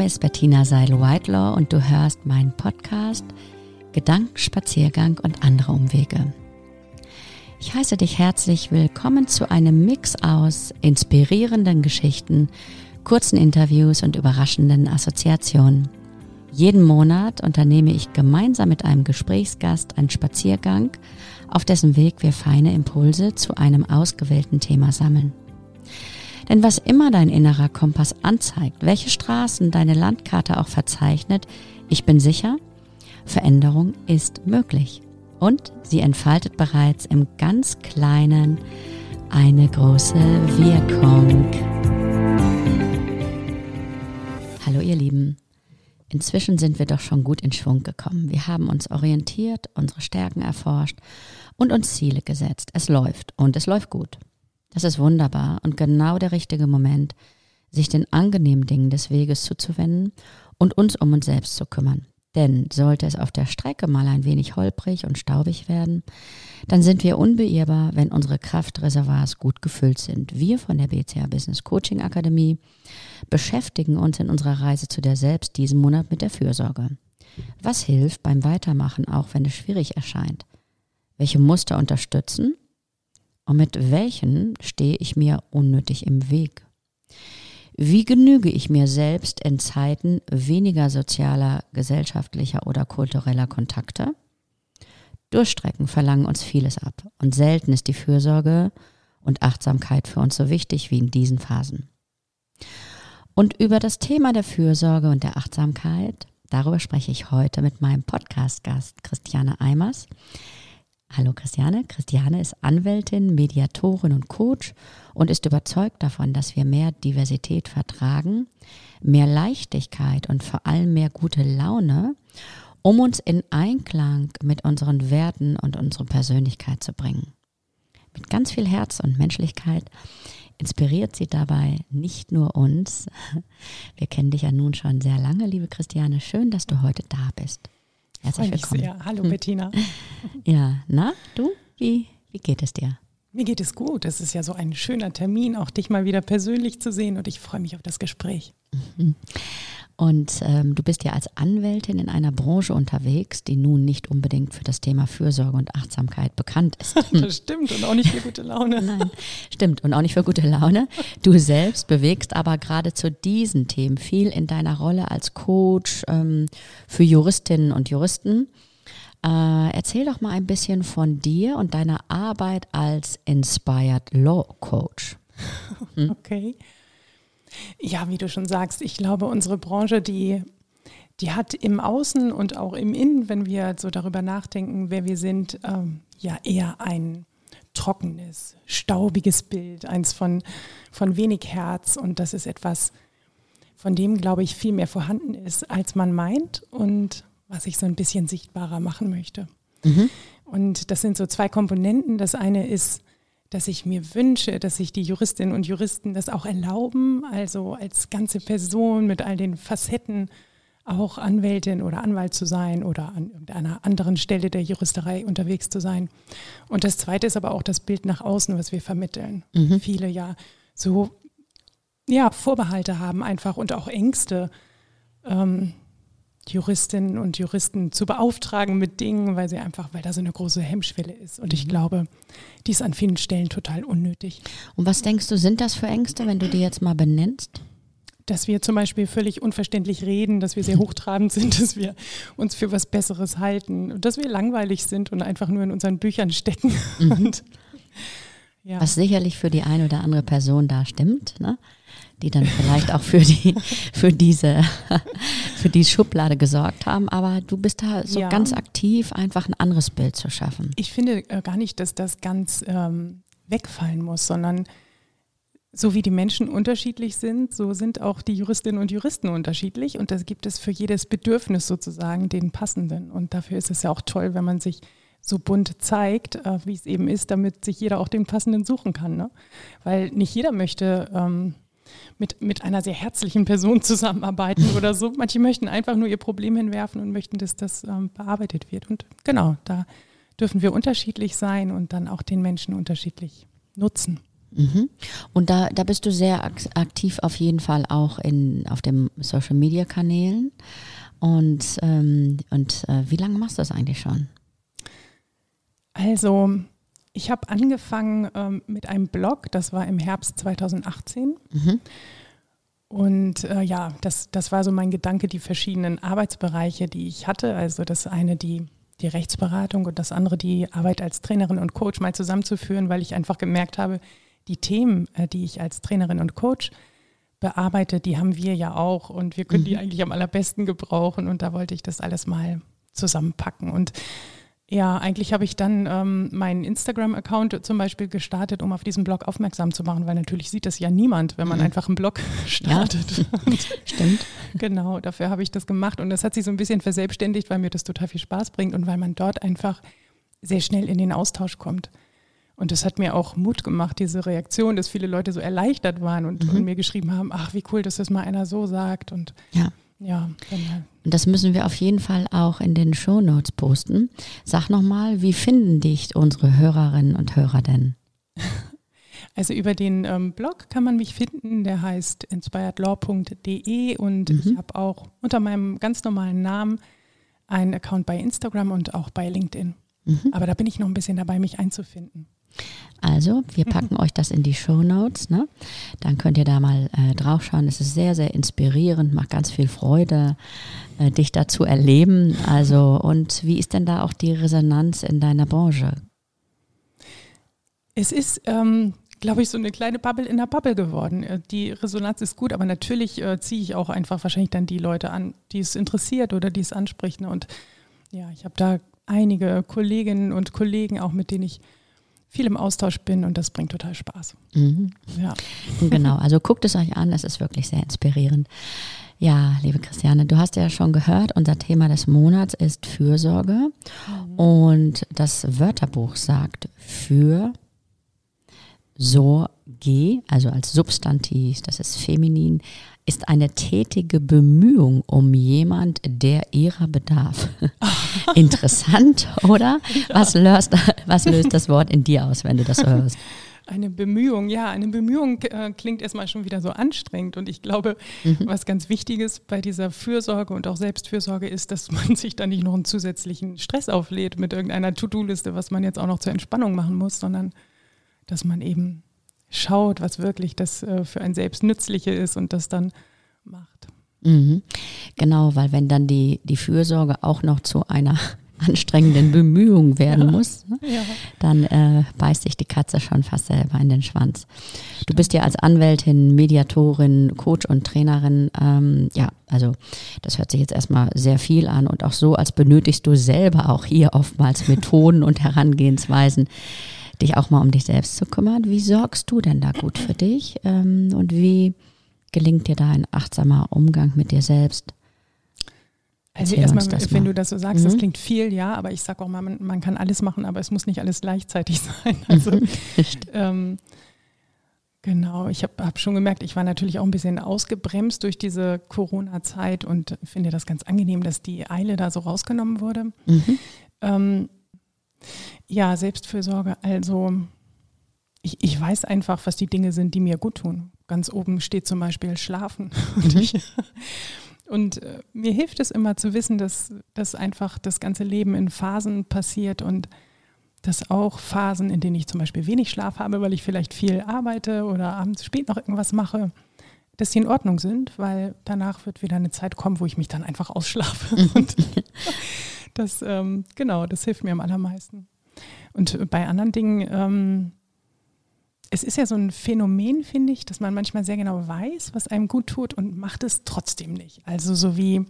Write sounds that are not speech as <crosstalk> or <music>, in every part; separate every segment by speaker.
Speaker 1: Name ist Bettina Seidel-Whitelaw und du hörst meinen Podcast Gedankenspaziergang und andere Umwege. Ich heiße dich herzlich willkommen zu einem Mix aus inspirierenden Geschichten, kurzen Interviews und überraschenden Assoziationen. Jeden Monat unternehme ich gemeinsam mit einem Gesprächsgast einen Spaziergang, auf dessen Weg wir feine Impulse zu einem ausgewählten Thema sammeln. Denn was immer dein innerer Kompass anzeigt, welche Straßen deine Landkarte auch verzeichnet, ich bin sicher, Veränderung ist möglich. Und sie entfaltet bereits im ganz kleinen eine große Wirkung. Hallo ihr Lieben. Inzwischen sind wir doch schon gut in Schwung gekommen. Wir haben uns orientiert, unsere Stärken erforscht und uns Ziele gesetzt. Es läuft und es läuft gut. Das ist wunderbar und genau der richtige Moment, sich den angenehmen Dingen des Weges zuzuwenden und uns um uns selbst zu kümmern. Denn sollte es auf der Strecke mal ein wenig holprig und staubig werden, dann sind wir unbeirrbar, wenn unsere Kraftreservoirs gut gefüllt sind. Wir von der BCA Business Coaching Akademie beschäftigen uns in unserer Reise zu der Selbst diesen Monat mit der Fürsorge. Was hilft beim Weitermachen, auch wenn es schwierig erscheint? Welche Muster unterstützen und mit welchen stehe ich mir unnötig im Weg? Wie genüge ich mir selbst in Zeiten weniger sozialer, gesellschaftlicher oder kultureller Kontakte? Durchstrecken verlangen uns vieles ab und selten ist die Fürsorge und Achtsamkeit für uns so wichtig wie in diesen Phasen. Und über das Thema der Fürsorge und der Achtsamkeit, darüber spreche ich heute mit meinem Podcast-Gast Christiane Eimers. Hallo Christiane. Christiane ist Anwältin, Mediatorin und Coach und ist überzeugt davon, dass wir mehr Diversität vertragen, mehr Leichtigkeit und vor allem mehr gute Laune, um uns in Einklang mit unseren Werten und unserer Persönlichkeit zu bringen. Mit ganz viel Herz und Menschlichkeit inspiriert sie dabei nicht nur uns. Wir kennen dich ja nun schon sehr lange, liebe Christiane. Schön, dass du heute da bist.
Speaker 2: Herzlich willkommen. Sehr. Hallo hm. Bettina. <laughs>
Speaker 1: Ja, na, du, wie, wie geht es dir?
Speaker 2: Mir geht es gut. Es ist ja so ein schöner Termin, auch dich mal wieder persönlich zu sehen und ich freue mich auf das Gespräch.
Speaker 1: Mhm. Und ähm, du bist ja als Anwältin in einer Branche unterwegs, die nun nicht unbedingt für das Thema Fürsorge und Achtsamkeit bekannt ist. <laughs>
Speaker 2: das stimmt und auch nicht für gute Laune. <laughs>
Speaker 1: Nein, stimmt und auch nicht für gute Laune. Du selbst bewegst aber gerade zu diesen Themen viel in deiner Rolle als Coach ähm, für Juristinnen und Juristen. Äh, erzähl doch mal ein bisschen von dir und deiner Arbeit als Inspired Law Coach. <laughs>
Speaker 2: Hm? Okay. Ja, wie du schon sagst, ich glaube, unsere Branche, die, die hat im Außen und auch im Innen, wenn wir so darüber nachdenken, wer wir sind, ähm, ja eher ein trockenes, staubiges Bild, eins von, von wenig Herz. Und das ist etwas, von dem, glaube ich, viel mehr vorhanden ist, als man meint und was ich so ein bisschen sichtbarer machen möchte. Mhm. Und das sind so zwei Komponenten. Das eine ist dass ich mir wünsche, dass sich die Juristinnen und Juristen das auch erlauben, also als ganze Person mit all den Facetten auch Anwältin oder Anwalt zu sein oder an irgendeiner anderen Stelle der Juristerei unterwegs zu sein. Und das Zweite ist aber auch das Bild nach außen, was wir vermitteln. Mhm. Viele ja so ja, Vorbehalte haben einfach und auch Ängste, ähm, Juristinnen und Juristen zu beauftragen mit Dingen, weil sie einfach, weil da so eine große Hemmschwelle ist. Und ich mhm. glaube, die ist an vielen Stellen total unnötig.
Speaker 1: Und was denkst du, sind das für Ängste, wenn du die jetzt mal benennst?
Speaker 2: Dass wir zum Beispiel völlig unverständlich reden, dass wir sehr <laughs> hochtrabend sind, dass wir uns für was Besseres halten und dass wir langweilig sind und einfach nur in unseren Büchern stecken. Mhm. <laughs> Und,
Speaker 1: ja. Was sicherlich für die eine oder andere Person da stimmt. Ne? Die dann vielleicht auch für die, für diese, für die Schublade gesorgt haben. Aber du bist da so ja. ganz aktiv, einfach ein anderes Bild zu schaffen.
Speaker 2: Ich finde äh, gar nicht, dass das ganz ähm, wegfallen muss, sondern so wie die Menschen unterschiedlich sind, so sind auch die Juristinnen und Juristen unterschiedlich. Und da gibt es für jedes Bedürfnis sozusagen den passenden. Und dafür ist es ja auch toll, wenn man sich so bunt zeigt, äh, wie es eben ist, damit sich jeder auch den passenden suchen kann. Ne? Weil nicht jeder möchte ähm, mit, mit einer sehr herzlichen Person <laughs> zusammenarbeiten oder so. Manche möchten einfach nur ihr Problem hinwerfen und möchten, dass das ähm, bearbeitet wird. Und genau, da dürfen wir unterschiedlich sein und dann auch den Menschen unterschiedlich nutzen.
Speaker 1: Mhm. Und da, da bist du sehr aktiv auf jeden Fall auch in, auf den Social Media Kanälen. Und, ähm, und äh, wie lange machst du das eigentlich schon?
Speaker 2: Also, ich habe angefangen ähm, mit einem Blog, das war im Herbst 2018. Mhm. Und äh, ja, das, das war so mein Gedanke, die verschiedenen Arbeitsbereiche, die ich hatte. Also das eine die, die Rechtsberatung und das andere die Arbeit als Trainerin und Coach mal zusammenzuführen, weil ich einfach gemerkt habe, die Themen, äh, die ich als Trainerin und Coach bearbeite, die haben wir ja auch und wir können mhm. die eigentlich am allerbesten gebrauchen. Und da wollte ich das alles mal zusammenpacken. Und ja, eigentlich habe ich dann ähm, meinen Instagram-Account zum Beispiel gestartet, um auf diesen Blog aufmerksam zu machen, weil natürlich sieht das ja niemand, wenn man mhm. einfach einen Blog <laughs> startet. Ja. <laughs>
Speaker 1: Stimmt.
Speaker 2: Genau, dafür habe ich das gemacht und das hat sich so ein bisschen verselbstständigt, weil mir das total viel Spaß bringt und weil man dort einfach sehr schnell in den Austausch kommt. Und das hat mir auch Mut gemacht, diese Reaktion, dass viele Leute so erleichtert waren und, mhm. und mir geschrieben haben, ach, wie cool, dass das mal einer so sagt. Und
Speaker 1: ja. Ja, genau. Und das müssen wir auf jeden Fall auch in den Show Notes posten. Sag nochmal, wie finden dich unsere Hörerinnen und Hörer denn? <laughs>
Speaker 2: Also über den ähm, Blog kann man mich finden, der heißt inspiredlaw.de und mhm. ich habe auch unter meinem ganz normalen Namen einen Account bei Instagram und auch bei LinkedIn. Mhm. Aber da bin ich noch ein bisschen dabei, mich einzufinden.
Speaker 1: Also, wir packen euch das in die Show Notes. Ne? Dann könnt ihr da mal äh, draufschauen. Es ist sehr, sehr inspirierend, macht ganz viel Freude, äh, dich da zu erleben. Also, und wie ist denn da auch die Resonanz in deiner Branche?
Speaker 2: Es ist, ähm, glaube ich, so eine kleine Bubble in der Bubble geworden. Äh, die Resonanz ist gut, aber natürlich äh, ziehe ich auch einfach wahrscheinlich dann die Leute an, die es interessiert oder die es anspricht. Ne? Und ja, ich habe da einige Kolleginnen und Kollegen auch, mit denen ich viel im Austausch bin und das bringt total Spaß.
Speaker 1: Mhm. Ja. <laughs> Genau, also guckt es euch an, es ist wirklich sehr inspirierend. Ja, liebe Christiane, du hast ja schon gehört, unser Thema des Monats ist Fürsorge mhm. und das Wörterbuch sagt für Sorge, also als Substantiv, das ist feminin, ist eine tätige Bemühung um jemand, der ihrer bedarf. <laughs> Interessant, oder? Ja. Was, löst, was löst das Wort in dir aus, wenn du das hörst?
Speaker 2: Eine Bemühung, ja, eine Bemühung äh, klingt erstmal schon wieder so anstrengend. Und ich glaube, mhm. was ganz Wichtiges bei dieser Fürsorge und auch Selbstfürsorge ist, dass man <laughs> sich da nicht noch einen zusätzlichen Stress auflädt mit irgendeiner To-Do-Liste, was man jetzt auch noch zur Entspannung machen muss, sondern dass man eben schaut, was wirklich das äh, für ein Selbst Nützliche ist und das dann macht.
Speaker 1: Mhm. Genau, weil wenn dann die, die Fürsorge auch noch zu einer <laughs> anstrengenden Bemühung werden ja. muss, ne? ja. dann äh, beißt sich die Katze schon fast selber in den Schwanz. Du bist ja als Anwältin, Mediatorin, Coach und Trainerin, ähm, ja, also das hört sich jetzt erstmal sehr viel an und auch so, als benötigst du selber auch hier oftmals Methoden und Herangehensweisen, dich auch mal um dich selbst zu kümmern. Wie sorgst du denn da gut für dich ähm, und wie gelingt dir da ein achtsamer Umgang mit dir selbst?
Speaker 2: Also erstmal, wenn du das so sagst, mhm. das klingt viel, ja, aber ich sage auch mal, man, man, kann alles machen, aber es muss nicht alles gleichzeitig <laughs> sein. <laughs> Also ähm, genau, ich habe hab schon gemerkt, ich war natürlich auch ein bisschen ausgebremst durch diese Corona-Zeit und finde das ganz angenehm, dass die Eile da so rausgenommen wurde. Mhm. Ähm, ja, Selbstfürsorge, also ich, ich weiß einfach, was die Dinge sind, die mir gut tun. Ganz oben steht zum Beispiel Schlafen. <laughs> Und, ich, und äh, mir hilft es immer zu wissen, dass, dass einfach das ganze Leben in Phasen passiert und dass auch Phasen, in denen ich zum Beispiel wenig Schlaf habe, weil ich vielleicht viel arbeite oder abends spät noch irgendwas mache, dass die in Ordnung sind, weil danach wird wieder eine Zeit kommen, wo ich mich dann einfach ausschlafe. Mhm. <laughs> und <laughs> das, ähm, genau, das hilft mir am allermeisten. Und bei anderen Dingen, ähm, es ist ja so ein Phänomen, finde ich, dass man manchmal sehr genau weiß, was einem gut tut und macht es trotzdem nicht. Also so wie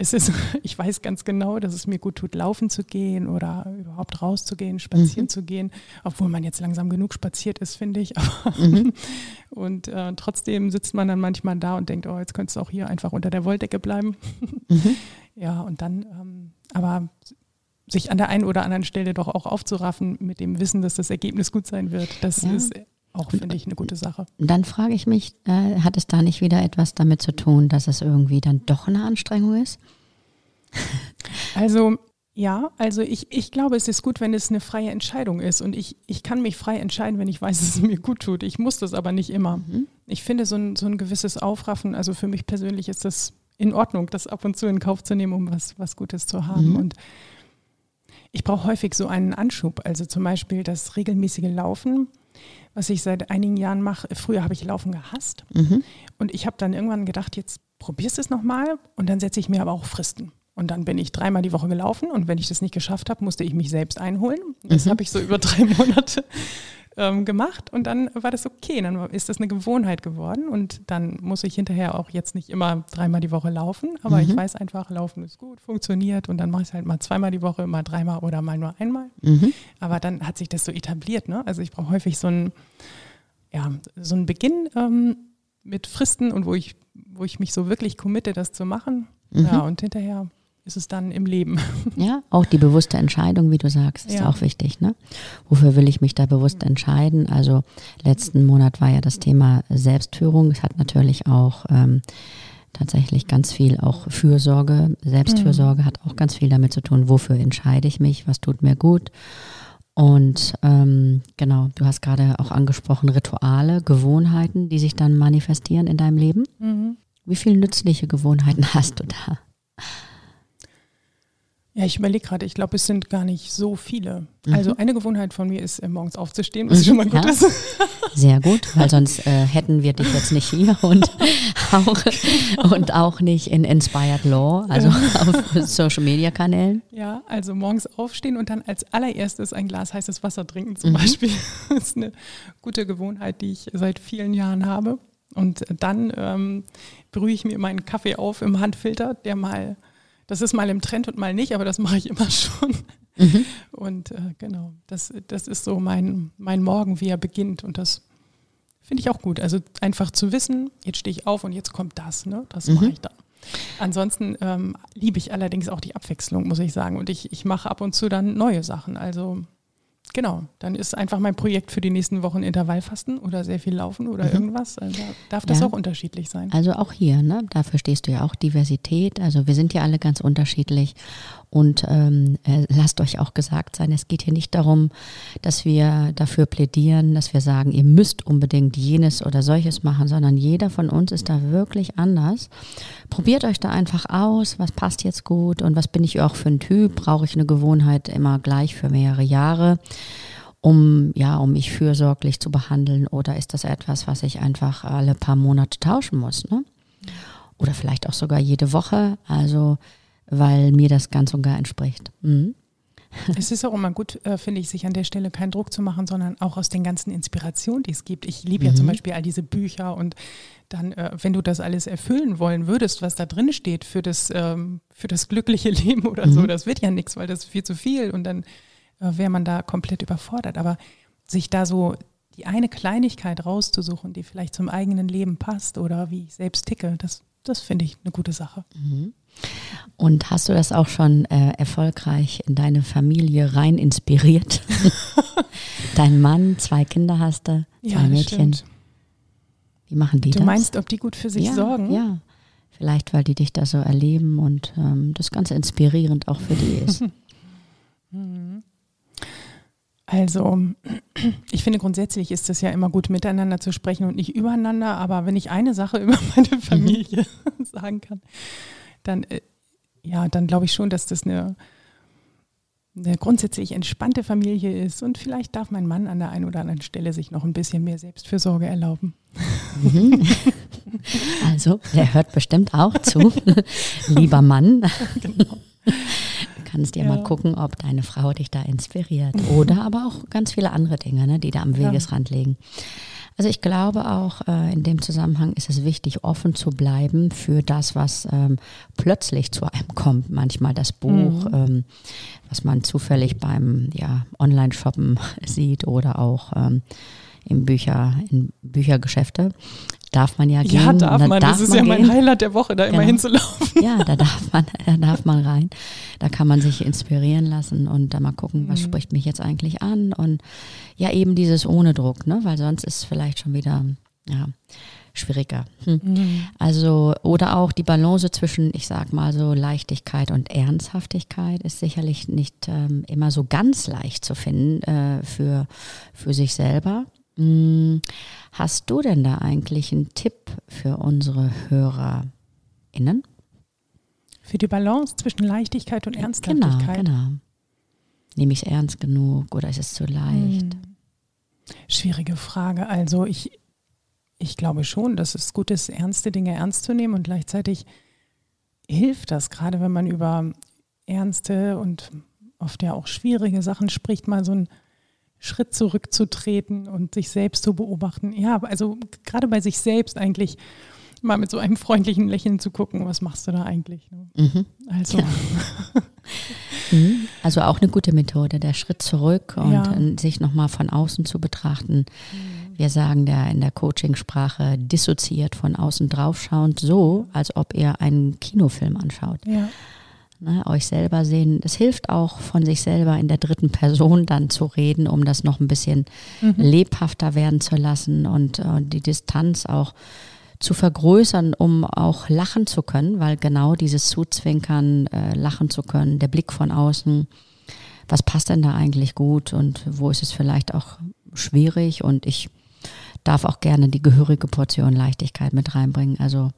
Speaker 2: es ist, <laughs> ich weiß ganz genau, dass es mir gut tut, laufen zu gehen oder überhaupt rauszugehen, spazieren mhm. zu gehen, obwohl man jetzt langsam genug spaziert ist, finde ich. Mhm. <laughs> und äh, trotzdem sitzt man dann manchmal da und denkt, oh, jetzt könntest du auch hier einfach unter der Wolldecke bleiben. Mhm. <laughs> Ja, und dann, ähm, aber sich an der einen oder anderen Stelle doch auch aufzuraffen mit dem Wissen, dass das Ergebnis gut sein wird. Das ja. ist auch, finde ich, eine gute Sache.
Speaker 1: Dann frage ich mich, äh, hat es da nicht wieder etwas damit zu tun, dass es irgendwie dann doch eine Anstrengung ist?
Speaker 2: Also Ja, also ich, ich glaube, es ist gut, wenn es eine freie Entscheidung ist. Und ich, ich kann mich frei entscheiden, wenn ich weiß, dass es mir gut tut. Ich muss das aber nicht immer. Mhm. Ich finde so ein, so ein gewisses Aufraffen, also für mich persönlich ist das in Ordnung, das ab und zu in Kauf zu nehmen, um was, was Gutes zu haben. Mhm. Und ich brauche häufig so einen Anschub. Also zum Beispiel das regelmäßige Laufen, was ich seit einigen Jahren mache. Früher habe ich Laufen gehasst. Mhm. Und ich habe dann irgendwann gedacht, jetzt probierst du es nochmal. Und dann setze ich mir aber auch Fristen. Und dann bin ich dreimal die Woche gelaufen und wenn ich das nicht geschafft habe, musste ich mich selbst einholen. Das mhm. habe ich so über drei <laughs> Monate ähm, gemacht und dann war das okay. Dann ist das eine Gewohnheit geworden und dann muss ich hinterher auch jetzt nicht immer dreimal die Woche laufen, aber mhm. ich weiß einfach, Laufen ist gut, funktioniert und dann mache ich es halt mal zweimal die Woche, mal dreimal oder mal nur einmal. Mhm. Aber dann hat sich das so etabliert. Ne? Also ich brauche häufig so einen, ja, so Beginn ähm, mit Fristen und wo ich, wo ich mich so wirklich committe, das zu machen. Mhm. Ja, und hinterher ist es dann im Leben. <laughs>
Speaker 1: Ja, auch die bewusste Entscheidung, wie du sagst, ist ja. auch wichtig. Ne? Wofür will ich mich da bewusst entscheiden? Also letzten Monat war ja das Thema Selbstführung. Es hat natürlich auch ähm, tatsächlich ganz viel auch Fürsorge. Selbstfürsorge mhm. hat auch ganz viel damit zu tun, wofür entscheide ich mich, was tut mir gut. Und ähm, genau, du hast gerade auch angesprochen, Rituale, Gewohnheiten, die sich dann manifestieren in deinem Leben. Mhm. Wie viele nützliche Gewohnheiten <laughs> hast du da?
Speaker 2: Ja, ich überlege gerade, ich glaube, es sind gar nicht so viele. Mhm. Also eine Gewohnheit von mir ist, äh, morgens aufzustehen, was mhm, schon mal gut ja. ist. <laughs>
Speaker 1: Sehr gut, weil sonst äh, hätten wir dich jetzt nicht hier <laughs> und auch, und auch nicht in Inspired Law, also <laughs> auf Social Media Kanälen.
Speaker 2: Ja, also morgens aufstehen und dann als allererstes ein Glas heißes Wasser trinken zum mhm. Beispiel. Das ist eine gute Gewohnheit, die ich seit vielen Jahren habe. Und dann ähm, brühe ich mir meinen Kaffee auf im Handfilter, der mal das ist mal im Trend und mal nicht, aber das mache ich immer <laughs> schon. Mhm. Und äh, genau, das, das ist so mein, mein Morgen, wie er beginnt. Und das finde ich auch gut. Also einfach zu wissen, jetzt stehe ich auf und jetzt kommt das, ne? Das mhm. mache ich dann. Ansonsten ähm, liebe ich allerdings auch die Abwechslung, muss ich sagen. Und ich, ich mache ab und zu dann neue Sachen. Also Genau, dann ist einfach mein Projekt für die nächsten Wochen Intervallfasten oder sehr viel Laufen oder mhm. irgendwas. Also darf das ja. auch unterschiedlich sein.
Speaker 1: Also auch hier, ne? dafür stehst du ja auch Diversität. Also wir sind ja alle ganz unterschiedlich und ähm, äh, lasst euch auch gesagt sein, es geht hier nicht darum, dass wir dafür plädieren, dass wir sagen, ihr müsst unbedingt jenes oder solches machen, sondern jeder von uns ist da wirklich anders. Probiert euch da einfach aus, was passt jetzt gut und was bin ich auch für ein Typ? Brauche ich eine Gewohnheit immer gleich für mehrere Jahre? um ja, um mich fürsorglich zu behandeln oder ist das etwas, was ich einfach alle paar Monate tauschen muss, ne? Oder vielleicht auch sogar jede Woche. Also weil mir das ganz und gar entspricht. Mhm. <laughs>
Speaker 2: Es ist auch immer gut, äh, finde ich, sich an der Stelle keinen Druck zu machen, sondern auch aus den ganzen Inspirationen, die es gibt. Ich liebe mhm. ja zum mhm. Beispiel all diese Bücher und dann, äh, wenn du das alles erfüllen wollen würdest, was da drin steht für das, ähm, für das glückliche <laughs> Leben oder mhm. so, das wird ja nichts, weil das ist viel zu viel und dann äh, wäre man da komplett überfordert. Aber sich da so die eine Kleinigkeit rauszusuchen, die vielleicht zum eigenen Leben passt oder wie ich selbst ticke, das, das finde ich eine gute Sache. Mhm.
Speaker 1: Und hast du das auch schon äh, erfolgreich in deine Familie rein inspiriert? <laughs> Dein Mann, zwei Kinder hast du, zwei ja, Mädchen. Stimmt. Wie machen die
Speaker 2: du
Speaker 1: das?
Speaker 2: Du meinst, ob die gut für sich
Speaker 1: ja,
Speaker 2: sorgen?
Speaker 1: Ja, vielleicht weil die dich da so erleben und ähm, das Ganze inspirierend auch für die ist. <laughs>
Speaker 2: Mhm. Also, ich finde grundsätzlich ist es ja immer gut, miteinander zu sprechen und nicht übereinander. Aber wenn ich eine Sache <laughs> über meine Familie sagen kann, dann, äh, ja, dann glaube ich schon, dass das eine, eine grundsätzlich entspannte Familie ist. Und vielleicht darf mein Mann an der einen oder anderen Stelle sich noch ein bisschen mehr Selbstfürsorge erlauben.
Speaker 1: Mhm. Also, er hört bestimmt auch zu. <laughs> Lieber Mann. Genau. Kannst dir ja. mal gucken, ob deine Frau dich da inspiriert. <laughs> Oder aber auch ganz viele andere Dinge, ne, die da am Wegesrand ja. liegen. Also ich glaube auch, äh, in dem Zusammenhang ist es wichtig, offen zu bleiben für das, was ähm, plötzlich zu einem kommt. Manchmal das Buch, mhm. ähm, was man zufällig beim ja, Online-Shoppen <laughs> sieht oder auch ähm, im Bücher, in Büchergeschäfte darf man ja gehen.
Speaker 2: Ja, darf man. Darf das ist man ja gehen. mein Highlight der Woche, da genau. immer hinzulaufen.
Speaker 1: Ja, da darf man, <laughs> da darf man rein. Da kann man sich inspirieren lassen und da mal gucken, was mhm. spricht mich jetzt eigentlich an und ja, eben dieses ohne Druck, ne, weil sonst ist es vielleicht schon wieder, ja, schwieriger. Hm. Mhm. Also, oder auch die Balance zwischen, ich sag mal so, Leichtigkeit und Ernsthaftigkeit ist sicherlich nicht ähm, immer so ganz leicht zu finden äh, für, für sich selber. Hm. Hast du denn da eigentlich einen Tipp für unsere HörerInnen?
Speaker 2: Für die Balance zwischen Leichtigkeit und Ernsthaftigkeit.
Speaker 1: Genau, genau. Nehme ich es ernst genug oder ist es zu leicht? Hm.
Speaker 2: Schwierige Frage. Also ich, ich glaube schon, dass es gut ist, ernste Dinge ernst zu nehmen und gleichzeitig hilft das, gerade wenn man über ernste und oft ja auch schwierige Sachen spricht, mal so einen Schritt zurückzutreten und sich selbst zu beobachten. Ja, also gerade bei sich selbst eigentlich mal mit so einem freundlichen Lächeln zu gucken, was machst du da eigentlich? Ne? Mhm. Also. Ja. <laughs>
Speaker 1: Mhm. also auch eine gute Methode, der Schritt zurück und ja. sich nochmal von außen zu betrachten. Mhm. Wir sagen da in der Coachingsprache dissoziiert von außen draufschauend, so als ob ihr einen Kinofilm anschaut. Ja. Ne, euch selber sehen. Es hilft auch von sich selber in der dritten Person dann zu reden, um das noch ein bisschen mhm. lebhafter werden zu lassen und äh, die Distanz auch zu vergrößern, um auch lachen zu können, weil genau dieses Zuzwinkern, äh, lachen zu können, der Blick von außen, was passt denn da eigentlich gut und wo ist es vielleicht auch schwierig und ich darf auch gerne die gehörige Portion Leichtigkeit mit reinbringen. Also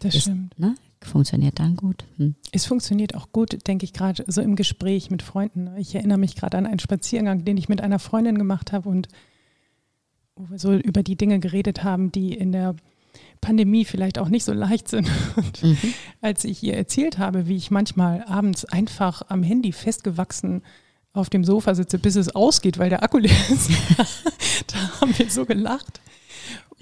Speaker 2: das ist, stimmt.
Speaker 1: Ne, funktioniert dann gut. Hm.
Speaker 2: Es funktioniert auch gut, denke ich gerade so im Gespräch mit Freunden. Ich erinnere mich gerade an einen Spaziergang, den ich mit einer Freundin gemacht habe und wo wir so über die Dinge geredet haben, die in der Pandemie vielleicht auch nicht so leicht sind. <laughs> Und mhm. als ich ihr erzählt habe, wie ich manchmal abends einfach am Handy festgewachsen auf dem Sofa sitze, bis es ausgeht, weil der Akku leer ist, <laughs> da haben wir so gelacht.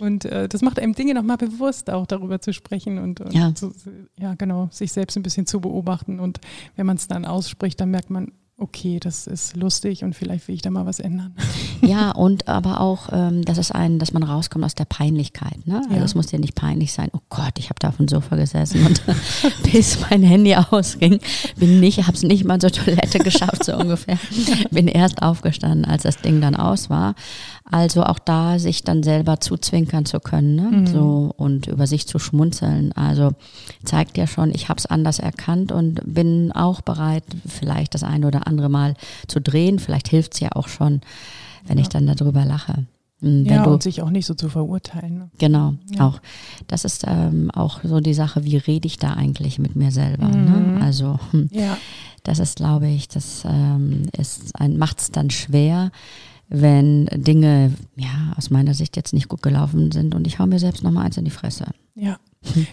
Speaker 2: Und äh, das macht einem Dinge nochmal bewusst, auch darüber zu sprechen und, und ja. So, ja, genau, sich selbst ein bisschen zu beobachten. Und wenn man es dann ausspricht, dann merkt man, okay, das ist lustig und vielleicht will ich da mal was ändern.
Speaker 1: Ja, und aber auch, ähm, dass es ein, dass man rauskommt aus der Peinlichkeit. Ne? Also ja. es muss ja nicht peinlich sein, oh Gott, ich habe da auf dem Sofa gesessen und <laughs> bis mein Handy ausging, bin nicht, habe es nicht mal zur Toilette geschafft, so ungefähr. <laughs> Bin erst aufgestanden, als das Ding dann aus war. Also auch da sich dann selber zuzwinkern zu können, ne? Mhm. so und über sich zu schmunzeln. Also zeigt ja schon, ich habe es anders erkannt und bin auch bereit, vielleicht das eine oder andere Mal zu drehen. Vielleicht hilft es ja auch schon, wenn ja. ich dann darüber lache.
Speaker 2: Hm, wenn ja, du, und sich auch nicht so zu verurteilen. Ne?
Speaker 1: Genau, ja. auch. Das ist ähm, auch so die Sache, wie rede ich da eigentlich mit mir selber. Ne? Mhm. Ne? Also, hm, ja. das ist, glaube ich, das ähm, macht es dann schwer, wenn Dinge ja aus meiner Sicht jetzt nicht gut gelaufen sind und ich hau mir selbst nochmal eins in die Fresse.
Speaker 2: Ja,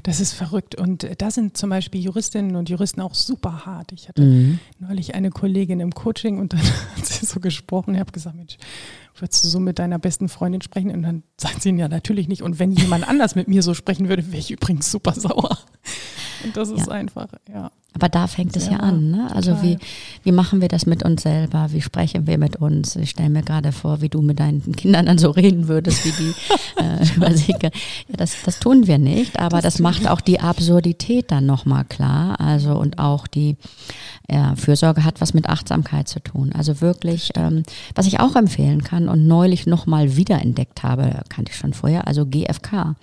Speaker 2: das ist verrückt. Und da sind zum Beispiel Juristinnen und Juristen auch super hart. Ich hatte mhm. neulich eine Kollegin im Coaching und dann <laughs> hat sie so gesprochen. Ich habe gesagt, Mensch, würdest du so mit deiner besten Freundin sprechen? Und dann sagt sie, ja, natürlich nicht. Und wenn jemand anders mit mir so sprechen würde, wäre ich übrigens super sauer. Und das ist ja. einfach, ja.
Speaker 1: Aber da fängt es ja an. Ne? Also wie, wie machen wir das mit uns selber? Wie sprechen wir mit uns? Ich stelle mir gerade vor, wie du mit deinen Kindern dann so reden würdest, wie die <laughs> äh, über sich. Ja, das, das tun wir nicht, aber das, das macht auch die Absurdität dann nochmal klar. Also und auch die ja, Fürsorge hat was mit Achtsamkeit zu tun. Also wirklich, ähm, was ich auch empfehlen kann und neulich nochmal wiederentdeckt habe, kannte ich schon vorher, also GFK.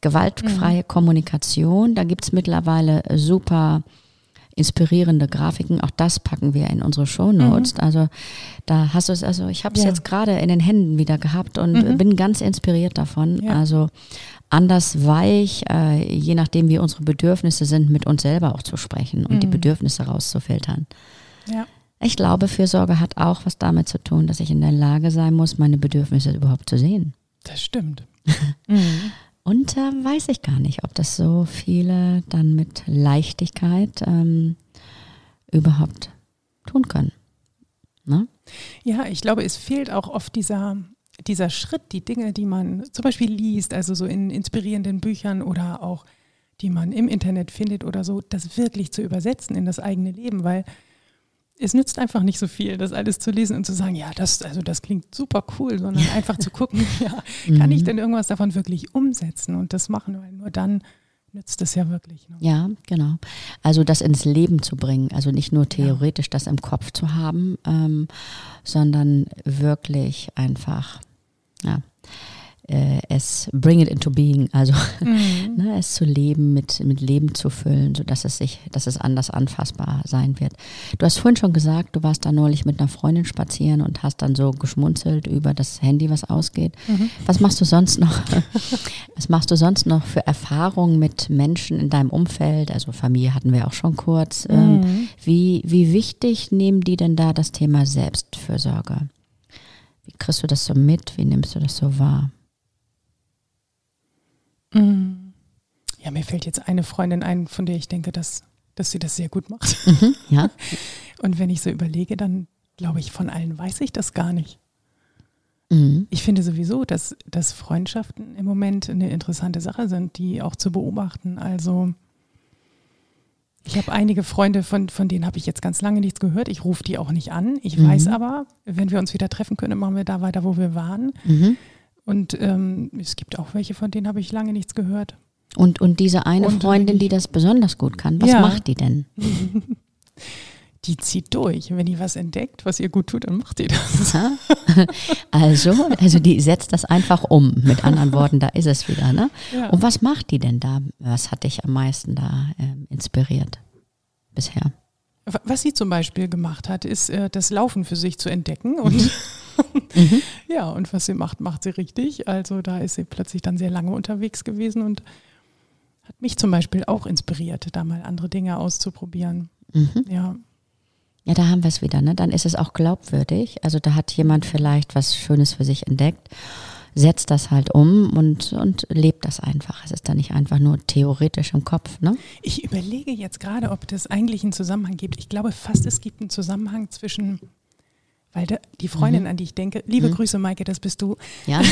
Speaker 1: Gewaltfreie mhm. Kommunikation. Da gibt's mittlerweile super inspirierende Grafiken. Auch das packen wir in unsere Show Notes. Mhm. Also da hast du es, also ich habe es ja. jetzt gerade in den Händen wieder gehabt und mhm. bin ganz inspiriert davon. Ja. Also anders weich, äh, je nachdem wie unsere Bedürfnisse sind, mit uns selber auch zu sprechen und mhm. die Bedürfnisse rauszufiltern. Ja. Ich glaube, Fürsorge hat auch was damit zu tun, dass ich in der Lage sein muss, meine Bedürfnisse überhaupt zu sehen.
Speaker 2: Das stimmt. <laughs>
Speaker 1: mhm. Und äh, weiß ich gar nicht, ob das so viele dann mit Leichtigkeit ähm, überhaupt tun können. Ne?
Speaker 2: Ja, ich glaube, es fehlt auch oft dieser, dieser Schritt, die Dinge, die man zum Beispiel liest, also so in inspirierenden Büchern oder auch die man im Internet findet oder so, das wirklich zu übersetzen in das eigene Leben, weil es nützt einfach nicht so viel, das alles zu lesen und zu sagen, ja, das, also das klingt super cool, sondern einfach zu gucken, <laughs> ja, kann ich mhm. denn irgendwas davon wirklich umsetzen und das machen, weil nur dann nützt es ja wirklich.
Speaker 1: Ne? Ja, genau. Also das ins Leben zu bringen, also nicht nur theoretisch das im Kopf zu haben, ähm, sondern wirklich einfach, ja. Äh, es bring it into being, also <laughs> mhm. ne, es zu leben, mit, mit Leben zu füllen, sodass es sich, dass es anders anfassbar sein wird. Du hast vorhin schon gesagt, du warst da neulich mit einer Freundin spazieren und hast dann so geschmunzelt über das Handy, was ausgeht. Mhm. Was machst du sonst noch? <laughs> was machst du sonst noch für Erfahrungen mit Menschen in deinem Umfeld? Also Familie hatten wir auch schon kurz. Ähm, mhm. wie, wie wichtig nehmen die denn da das Thema Selbstfürsorge? Wie kriegst du das so mit? Wie nimmst du das so wahr?
Speaker 2: Mm. Ja, mir fällt jetzt eine Freundin ein, von der ich denke, dass, dass sie das sehr gut macht. Mhm, ja. <laughs> Und wenn ich so überlege, dann glaube ich, von allen weiß ich das gar nicht. Mhm. Ich finde sowieso, dass, dass Freundschaften im Moment eine interessante Sache sind, die auch zu beobachten. Also ich habe einige Freunde, von, von denen habe ich jetzt ganz lange nichts gehört. Ich rufe die auch nicht an. Ich mhm. weiß aber, wenn wir uns wieder treffen können, machen wir da weiter, wo wir waren. Mhm. Und ähm, es gibt auch welche, von denen habe ich lange nichts gehört.
Speaker 1: Und, und diese eine und Freundin, die das besonders gut kann, was ja. macht die denn? <laughs>
Speaker 2: die zieht durch. Wenn die was entdeckt, was ihr gut tut, dann macht die das. <laughs>
Speaker 1: Also, also die setzt das einfach um. Mit anderen Worten, da ist es wieder. Ne? Ja. Und was macht die denn da? Was hat dich am meisten da äh, inspiriert bisher?
Speaker 2: Was sie zum Beispiel gemacht hat, ist äh, das Laufen für sich zu entdecken und <laughs> mhm. <laughs> ja, und was sie macht, macht sie richtig. Also da ist sie plötzlich dann sehr lange unterwegs gewesen und hat mich zum Beispiel auch inspiriert, da mal andere Dinge auszuprobieren. Mhm. Ja.
Speaker 1: Ja, da haben wir es wieder, ne? Dann ist es auch glaubwürdig. Also da hat jemand vielleicht was Schönes für sich entdeckt, setzt das halt um und, und lebt das einfach. Es ist dann nicht einfach nur theoretisch im Kopf, ne?
Speaker 2: Ich überlege jetzt gerade, ob das eigentlich einen Zusammenhang gibt. Ich glaube fast, es gibt einen Zusammenhang zwischen weil da, die Freundin, mhm. an die ich denke, liebe mhm. Grüße, Maike, das bist du.
Speaker 1: Ja.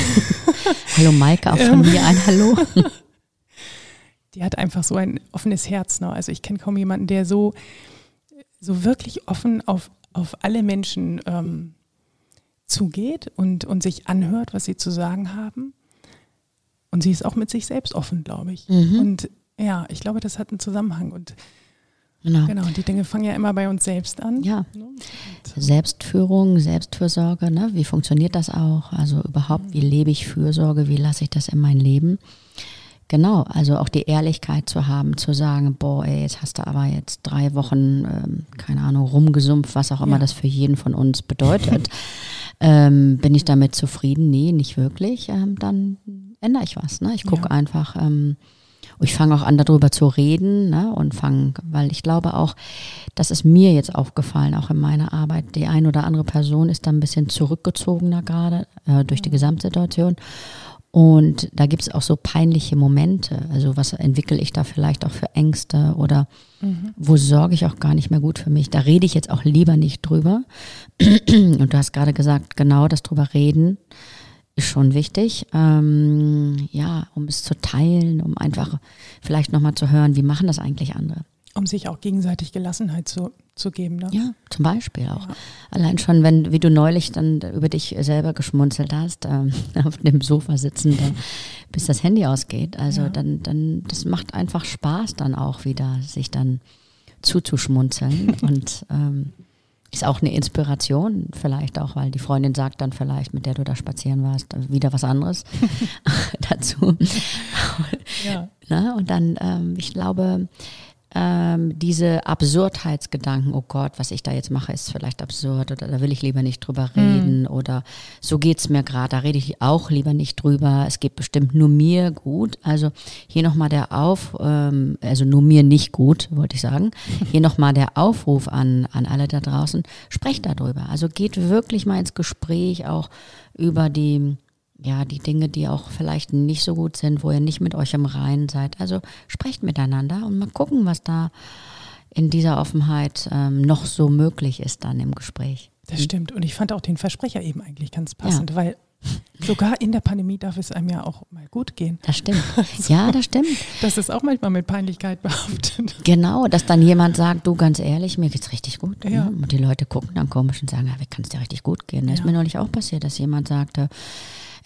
Speaker 1: <laughs> hallo Maike, auch von mir ein Hallo. <laughs>
Speaker 2: Die hat einfach so ein offenes Herz. Ne? Also ich kenne kaum jemanden, der so, so wirklich offen auf, auf alle Menschen ähm, zugeht und, und sich anhört, was sie zu sagen haben. Und sie ist auch mit sich selbst offen, glaube ich. Mhm. Und ja, ich glaube, das hat einen Zusammenhang. Und Genau. genau, die Dinge fangen ja immer bei uns selbst an.
Speaker 1: Ja. Ne? Selbstführung, Selbstfürsorge, ne? wie funktioniert das auch? Also überhaupt, wie lebe ich Fürsorge, wie lasse ich das in mein Leben? Genau, also auch die Ehrlichkeit zu haben, zu sagen, boah, ey, jetzt hast du aber jetzt drei Wochen, ähm, keine Ahnung, rumgesumpft, was auch immer ja. das für jeden von uns bedeutet. <laughs> ähm, bin ich damit zufrieden? Nee, nicht wirklich. Ähm, dann ändere ich was. Ne? Ich gucke ja. einfach, ähm, ich fange auch an, darüber zu reden ne, und fange, weil ich glaube auch, das ist mir jetzt aufgefallen, auch in meiner Arbeit, die ein oder andere Person ist da ein bisschen zurückgezogener gerade äh, durch die mhm. Gesamtsituation. Und da gibt es auch so peinliche Momente. Also was entwickle ich da vielleicht auch für Ängste oder mhm. wo sorge ich auch gar nicht mehr gut für mich. Da rede ich jetzt auch lieber nicht drüber. <clears throat> Und du hast gerade gesagt, genau das drüber reden ist schon wichtig, ähm, ja, um es zu teilen, um einfach vielleicht nochmal zu hören, wie machen das eigentlich andere.
Speaker 2: Um sich auch gegenseitig Gelassenheit zu, zu geben. Ne?
Speaker 1: Ja, zum Beispiel auch. Ja. Allein schon, wenn, wie du neulich dann über dich selber geschmunzelt hast, ähm, <laughs> auf dem Sofa sitzen, da, bis das Handy ausgeht. Also ja. dann, dann, das macht einfach Spaß dann auch wieder, sich dann zuzuschmunzeln <laughs> und ähm, ist auch eine Inspiration, vielleicht auch, weil die Freundin sagt dann vielleicht, mit der du da spazieren warst, wieder was anderes <laughs> <laughs> dazu. ja. Na, und dann, ähm, ich glaube, ähm, diese Absurdheitsgedanken, oh Gott, was ich da jetzt mache, ist vielleicht absurd oder da will ich lieber nicht drüber hm. reden mhm. oder so geht es mir gerade, da rede ich auch lieber nicht drüber, es geht bestimmt nur mir gut. Also hier nochmal der Auf, ähm, also nur mir nicht gut, wollte ich sagen. <laughs> Hier nochmal der Aufruf an, an alle da draußen, sprecht darüber. Also geht wirklich mal ins Gespräch auch über die ja, die Dinge, die auch vielleicht nicht so gut sind, wo ihr nicht mit euch im Reinen seid. Also sprecht miteinander und mal gucken, was da in dieser Offenheit ähm, noch so möglich ist dann im Gespräch.
Speaker 2: Das stimmt. Und ich fand auch den Versprecher eben eigentlich ganz passend, ja. weil sogar in der Pandemie darf es einem ja auch mal gut gehen.
Speaker 1: Das stimmt. Also, <laughs> ja, das stimmt.
Speaker 2: Das ist auch manchmal mit Peinlichkeit <laughs> behaftet.
Speaker 1: Genau, dass dann jemand sagt, du ganz ehrlich, mir geht's richtig gut. Ja. Ne? Und die Leute gucken dann komisch und sagen, ja, wie kann es dir richtig gut gehen? Das ja. ist mir neulich auch passiert, dass jemand sagte,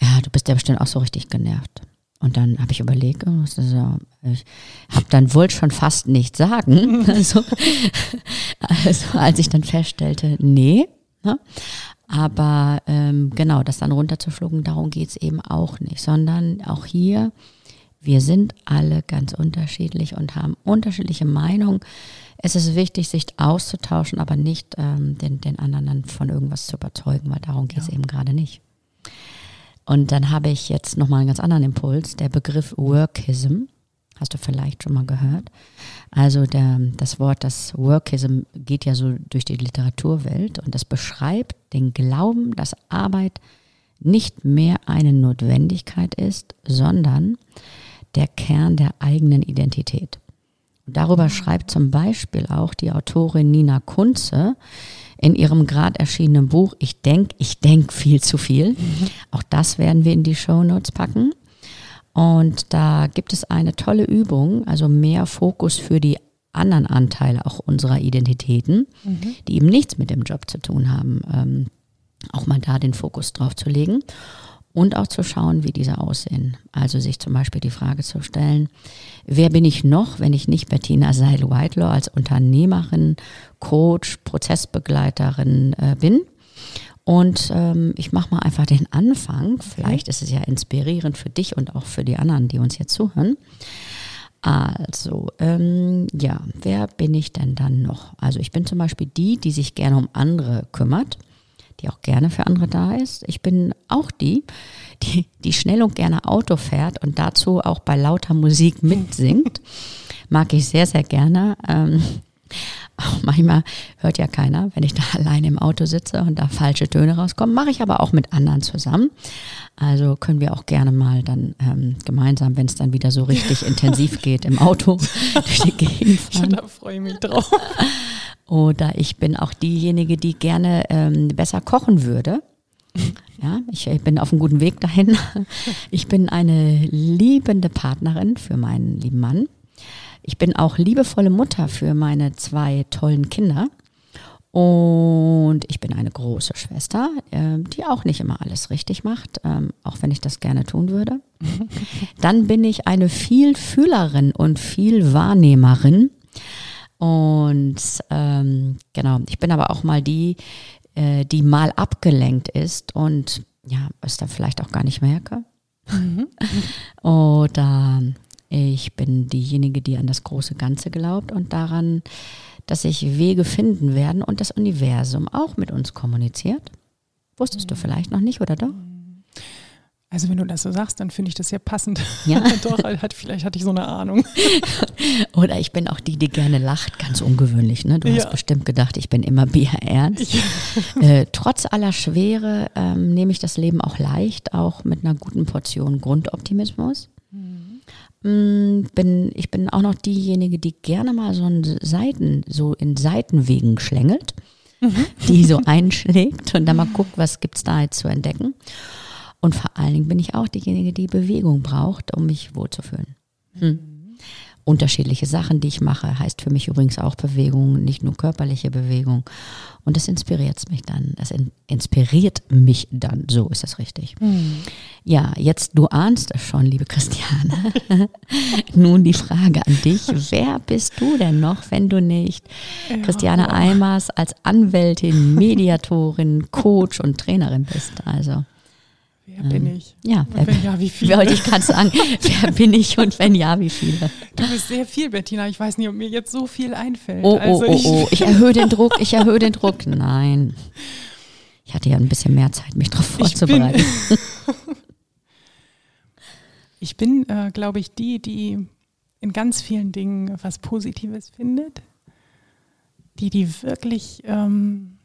Speaker 1: ja, du bist ja bestimmt auch so richtig genervt. Und dann habe ich überlegt, oh, ich habe dann wohl schon fast nichts sagen. <laughs> Also, also als ich dann feststellte, nee. Ne? Aber ähm, genau, das dann runterzuschlucken, darum geht es eben auch nicht, sondern auch hier, wir sind alle ganz unterschiedlich und haben unterschiedliche Meinungen. Es ist wichtig, sich auszutauschen, aber nicht ähm, den, den anderen dann von irgendwas zu überzeugen, weil darum geht es ja. eben gerade nicht. Und dann habe ich jetzt nochmal einen ganz anderen Impuls, der Begriff Workism. Hast du vielleicht schon mal gehört? Also der, das Wort, das Workism geht ja so durch die Literaturwelt und das beschreibt den Glauben, dass Arbeit nicht mehr eine Notwendigkeit ist, sondern der Kern der eigenen Identität. Und darüber mhm. schreibt zum Beispiel auch die Autorin Nina Kunze in ihrem gerade erschienenen Buch Ich denke, ich denke viel zu viel. Mhm. Auch das werden wir in die Show Notes packen. Und da gibt es eine tolle Übung, also mehr Fokus für die anderen Anteile auch unserer Identitäten, mhm. die eben nichts mit dem Job zu tun haben, ähm, auch mal da den Fokus drauf zu legen und auch zu schauen, wie diese aussehen. Also sich zum Beispiel die Frage zu stellen, wer bin ich noch, wenn ich nicht Bettina Seil-Whitelaw als Unternehmerin, Coach, Prozessbegleiterin äh, bin? Und ähm, ich mache mal einfach den Anfang. Vielleicht ist es ja inspirierend für dich und auch für die anderen, die uns jetzt zuhören. Also, ähm, ja, wer bin ich denn dann noch? Also ich bin zum Beispiel die, die sich gerne um andere kümmert, die auch gerne für andere da ist. Ich bin auch die, die, die schnell und gerne Auto fährt und dazu auch bei lauter Musik mitsingt. <laughs> Mag ich sehr, sehr gerne. Ähm, auch manchmal hört ja keiner, wenn ich da <laughs> alleine im Auto sitze und da falsche Töne rauskommen. Mache ich aber auch mit anderen zusammen. Also können wir auch gerne mal dann ähm, gemeinsam, wenn es dann wieder so richtig <laughs> intensiv geht, im Auto durch die Gegend fahren.
Speaker 2: Da freue ich mich drauf.
Speaker 1: Oder ich bin auch diejenige, die gerne ähm, besser kochen würde. <laughs> Ja, ich, bin auf einem guten Weg dahin. <laughs> Ich bin eine liebende Partnerin für meinen lieben Mann. Ich bin auch liebevolle Mutter für meine zwei tollen Kinder. Und ich bin eine große Schwester, äh, die auch nicht immer alles richtig macht, ähm, auch wenn ich das gerne tun würde. <laughs> Dann bin ich eine Vielfühlerin und Vielwahrnehmerin. Und ähm, genau, ich bin aber auch mal die, äh, die mal abgelenkt ist und ja, es dann vielleicht auch gar nicht merke. Mhm. <laughs> Oder ich bin diejenige, die an das große Ganze glaubt und daran, dass sich Wege finden werden und das Universum auch mit uns kommuniziert. Wusstest mhm. du vielleicht noch nicht, oder doch?
Speaker 2: Also wenn du das so sagst, dann finde ich das ja passend. Ja. <laughs> Doch, halt, vielleicht hatte ich so eine Ahnung. <laughs>
Speaker 1: Oder ich bin auch die, die gerne lacht, ganz ungewöhnlich. Ne? Du ja. hast bestimmt gedacht, ich bin immer bierernst. Ja. <laughs> Äh, trotz aller Schwere ähm, nehme ich das Leben auch leicht, auch mit einer guten Portion Grundoptimismus. Mm, bin, ich bin auch noch diejenige, die gerne mal so einen Seiten, so in Seitenwegen schlängelt, mhm. die so einschlägt und dann mal guckt, was gibt es da jetzt zu entdecken. Und vor allen Dingen bin ich auch diejenige, die Bewegung braucht, um mich wohlzufühlen. Hm unterschiedliche Sachen, die ich mache. Heißt für mich übrigens auch Bewegung, nicht nur körperliche Bewegung. Und das inspiriert mich dann. Das in, inspiriert mich dann. So ist das richtig. Mhm. Ja, jetzt, du ahnst es schon, liebe Christiane. <laughs> Nun die Frage an dich. Wer bist du denn noch, wenn du nicht ja. Christiane Eimers als Anwältin, Mediatorin, Coach und Trainerin bist? Also.
Speaker 2: Wer bin ähm, ich?
Speaker 1: Ja,
Speaker 2: wer,
Speaker 1: wenn ja, wie viele? Wollte ich gerade sagen, <laughs> wer bin ich und wenn ja, wie viele?
Speaker 2: Du bist sehr viel, Bettina. Ich weiß nicht, ob mir jetzt so viel einfällt.
Speaker 1: Oh, oh, also oh, oh. Ich erhöhe den Druck, ich erhöhe den Druck. Nein. Ich hatte ja ein bisschen mehr Zeit, mich darauf vorzubereiten.
Speaker 2: Ich bin, <laughs> bin äh, glaube ich, die, die in ganz vielen Dingen was Positives findet. Die, die wirklich ähm,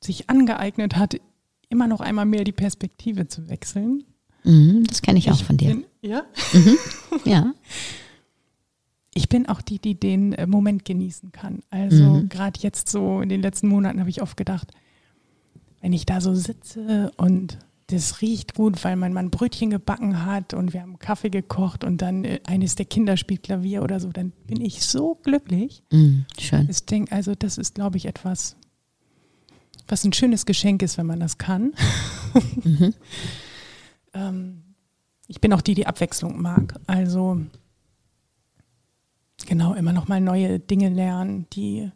Speaker 2: sich angeeignet hat, immer noch einmal mehr die Perspektive zu wechseln.
Speaker 1: Mhm, das kenne ich, ich, auch von dir.
Speaker 2: Bin, ja?
Speaker 1: Mhm, <laughs> ja.
Speaker 2: Ich bin auch die, die den äh, Moment genießen kann. Also mhm. gerade jetzt so in den letzten Monaten habe ich oft gedacht, wenn ich da so sitze und das riecht gut, weil mein Mann Brötchen gebacken hat und wir haben Kaffee gekocht und dann äh, eines der Kinder spielt Klavier oder so, dann bin ich so glücklich.
Speaker 1: Mm, schön.
Speaker 2: Ich denke, also das ist, glaube ich, etwas, was ein schönes Geschenk ist, wenn man das kann. Mhm. <laughs> ähm, ich bin auch die, die Abwechslung mag. Also genau, immer noch mal neue Dinge lernen, die,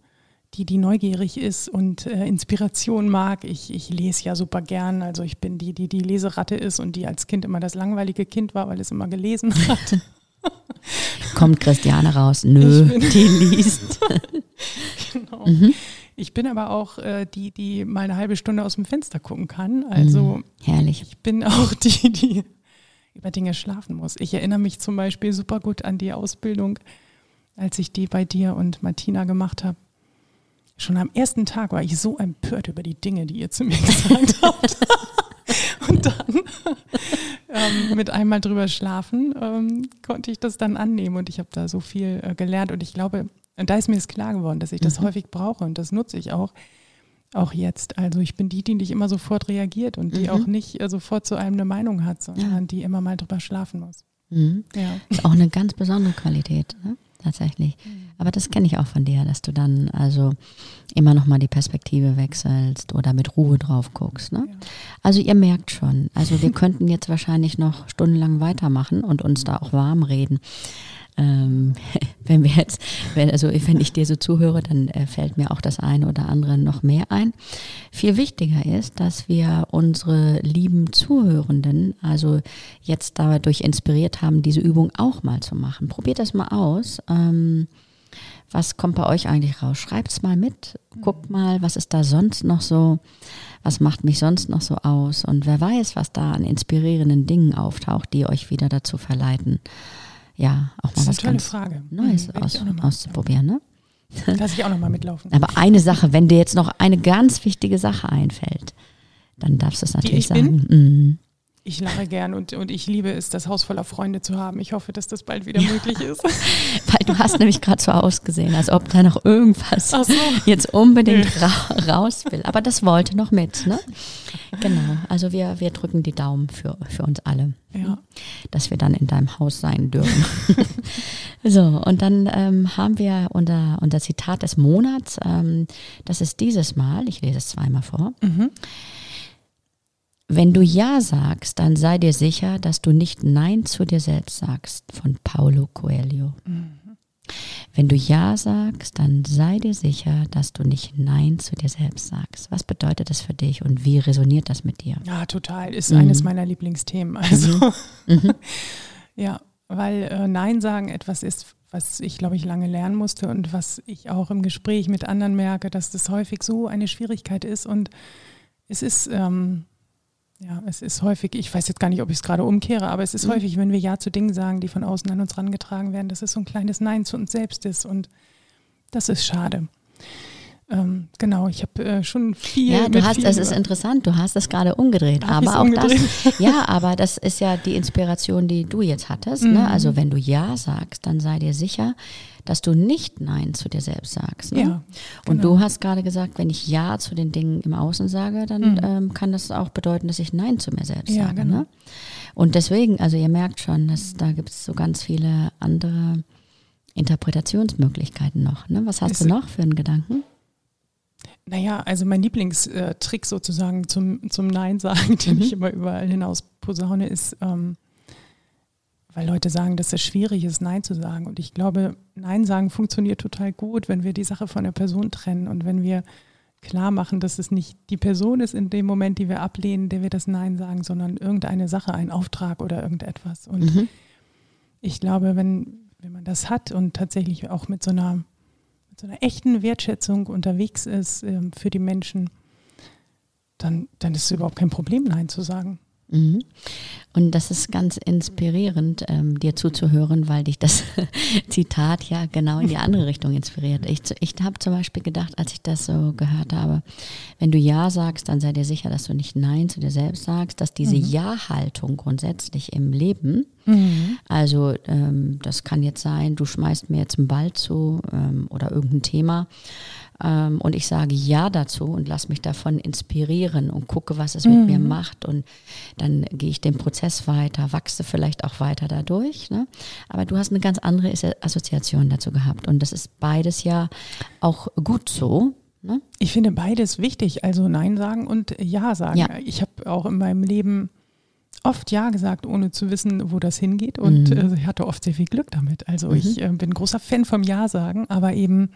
Speaker 2: die, die neugierig ist und äh, Inspiration mag. Ich, ich lese ja super gern. Also ich bin die, die die Leseratte ist und die als Kind immer das langweilige Kind war, weil es immer gelesen hat. <laughs>
Speaker 1: Kommt Christiane raus? Nö, die liest. <laughs>
Speaker 2: genau. Mhm. Ich bin aber auch äh, die, die mal eine halbe Stunde aus dem Fenster gucken kann. Also
Speaker 1: mhm, herrlich.
Speaker 2: Ich bin <laughs> auch die, die über Dinge schlafen muss. Ich erinnere mich zum Beispiel super gut an die Ausbildung, als ich die bei dir und Martina gemacht habe. Schon am ersten Tag war ich so empört über die Dinge, die ihr zu mir <laughs> gesagt habt. und dann <laughs> ähm, mit einmal drüber schlafen ähm, konnte ich das dann annehmen und ich habe da so viel äh, gelernt und ich glaube, und da ist mir es klar geworden, dass ich das mhm. häufig brauche und das nutze ich auch, auch jetzt. Also ich bin die, die nicht immer sofort reagiert und die mhm. auch nicht äh, sofort zu einem eine Meinung hat, sondern ja. die immer mal drüber schlafen muss.
Speaker 1: Mhm. Ja. Ist auch eine ganz besondere Qualität, ne? tatsächlich. Mhm. Aber das kenne ich auch von dir, dass du dann also immer noch mal die Perspektive wechselst oder mit Ruhe drauf guckst. Ne? Ja. Also ihr merkt schon, also wir könnten jetzt wahrscheinlich noch stundenlang weitermachen und uns da auch warm reden. Ähm, <laughs> wenn wir jetzt, wenn, also wenn ich dir so zuhöre, dann äh, fällt mir auch das eine oder andere noch mehr ein. Viel wichtiger ist, dass wir unsere lieben Zuhörenden also jetzt dadurch inspiriert haben, diese Übung auch mal zu machen. Probiert das mal aus. Ähm, was kommt bei euch eigentlich raus? Schreibt es mal mit. Guckt mal, was ist da sonst noch so? Was macht mich sonst noch so aus? Und wer weiß, was da an inspirierenden Dingen auftaucht, die euch wieder dazu verleiten ja, auch mal was ganz
Speaker 2: Frage.
Speaker 1: Neues mhm, aus, auszuprobieren. Ne? <laughs>
Speaker 2: Lass ich auch nochmal mitlaufen.
Speaker 1: Aber eine Sache, wenn dir jetzt noch eine ganz wichtige Sache einfällt, dann darfst du es natürlich sagen. Mhm.
Speaker 2: Ich lache gern und, und ich liebe es, das Haus voller Freunde zu haben. Ich hoffe, dass das bald wieder ja. möglich ist. <laughs>
Speaker 1: Weil du hast nämlich gerade so ausgesehen, als ob da noch irgendwas so. jetzt unbedingt ra raus will. Aber das wollte noch mit, ne? Genau. Also wir, wir drücken die Daumen für, für uns alle. Ja. Dass wir dann in deinem Haus sein dürfen. <laughs> so, und dann ähm, haben wir unser, unser Zitat des Monats. Ähm, das ist dieses Mal, ich lese es zweimal vor. Mhm. Wenn du Ja sagst, dann sei dir sicher, dass du nicht Nein zu dir selbst sagst, von Paulo Coelho. Mhm. Wenn du Ja sagst, dann sei dir sicher, dass du nicht Nein zu dir selbst sagst. Was bedeutet das für dich und wie resoniert das mit dir?
Speaker 2: Ja, total. Ist mhm. eines meiner Lieblingsthemen. Also, mhm. mhm. <laughs> ja, weil äh, Nein sagen etwas ist, was ich, glaube ich, lange lernen musste und was ich auch im Gespräch mit anderen merke, dass das häufig so eine Schwierigkeit ist. Und es ist, ähm, ja, es ist häufig, ich weiß jetzt gar nicht, ob ich es gerade umkehre, aber es ist mhm. häufig, wenn wir Ja zu Dingen sagen, die von außen an uns herangetragen werden, dass es so ein kleines Nein zu uns selbst ist und das ist schade. Ähm, genau, ich habe äh, schon viel.
Speaker 1: Ja, du hast, es ist interessant, du hast es gerade umgedreht. Hab aber auch umgedreht? das, <laughs> ja, aber das ist ja die Inspiration, die du jetzt hattest. Ne? Mhm. Ne? Also wenn du Ja sagst, dann sei dir sicher, dass du nicht Nein zu dir selbst sagst. Ne? Ja, genau. Und du hast gerade gesagt, wenn ich Ja zu den Dingen im Außen sage, dann mhm. ähm, kann das auch bedeuten, dass ich Nein zu mir selbst ja, sage. Genau. Ne? Und deswegen, also ihr merkt schon, dass da gibt es so ganz viele andere Interpretationsmöglichkeiten noch. Ne? Was hast es du noch für einen Gedanken?
Speaker 2: Naja, also mein Lieblingstrick sozusagen zum, zum Nein sagen, <laughs> den mhm. ich immer überall hinaus posaune, ist, ähm, weil Leute sagen, dass es schwierig ist, Nein zu sagen. Und ich glaube, Nein sagen funktioniert total gut, wenn wir die Sache von der Person trennen und wenn wir klar machen, dass es nicht die Person ist in dem Moment, die wir ablehnen, der wir das Nein sagen, sondern irgendeine Sache, ein Auftrag oder irgendetwas. Und mhm. ich glaube, wenn, wenn man das hat und tatsächlich auch mit so einer mit so einer echten Wertschätzung unterwegs ist ähm, für die Menschen, dann, dann ist es überhaupt kein Problem, Nein zu sagen.
Speaker 1: Mhm. Und das ist ganz inspirierend, ähm, dir zuzuhören, weil dich das <laughs> Zitat ja genau in die andere Richtung inspiriert. Ich, ich habe zum Beispiel gedacht, als ich das so gehört habe, wenn du Ja sagst, dann sei dir sicher, dass du nicht Nein zu dir selbst sagst, dass diese mhm. Ja-Haltung grundsätzlich im Leben, mhm. also ähm, das kann jetzt sein, du schmeißt mir jetzt einen Ball zu ähm, oder irgendein Thema, ähm, und ich sage Ja dazu und lasse mich davon inspirieren und gucke, was es mit mhm. mir macht. Und dann gehe ich den Prozess weiter, wachse vielleicht auch weiter dadurch. Ne? Aber du hast eine ganz andere Assoziation dazu gehabt. Und das ist beides ja auch gut so. Ne?
Speaker 2: Ich finde beides wichtig, also Nein sagen und Ja sagen. Ja. Ich habe auch in meinem Leben oft Ja gesagt, ohne zu wissen, wo das hingeht. Und mhm. äh, ich hatte oft sehr viel Glück damit. Also mhm. ich äh, bin großer Fan vom Ja sagen, aber eben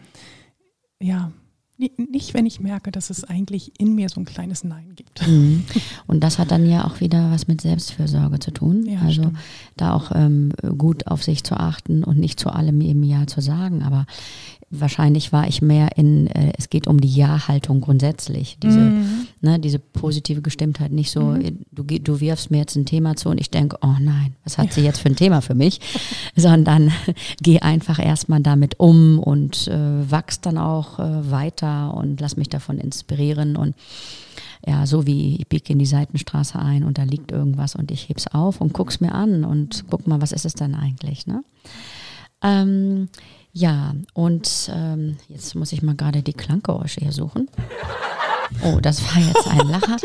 Speaker 2: ja, nicht, wenn ich merke, dass es eigentlich in mir so ein kleines Nein gibt.
Speaker 1: Mhm. <laughs> Und das hat dann ja auch wieder was mit Selbstfürsorge zu tun. Ja, also stimmt. da auch ähm, gut auf sich zu achten und nicht zu allem im Ja zu sagen. Aber wahrscheinlich war ich mehr in, äh, es geht um die Ja-Haltung grundsätzlich. Diese, mhm. ne, diese positive Gestimmtheit, nicht so, mhm. du, du wirfst mir jetzt ein Thema zu und ich denke, oh nein, was hat sie jetzt für ein Thema für mich? <laughs> Sondern <laughs> geh einfach erstmal damit um und äh, wachs dann auch äh, weiter und lass mich davon inspirieren und ja, so wie ich biege in die Seitenstraße ein und da liegt irgendwas und ich heb's auf und guck's mir an und guck mal, was ist es denn eigentlich, ne? Ähm, ja, und ähm, jetzt muss ich mal gerade die Klanggeräusche hier suchen. Oh, das war jetzt ein Lacher.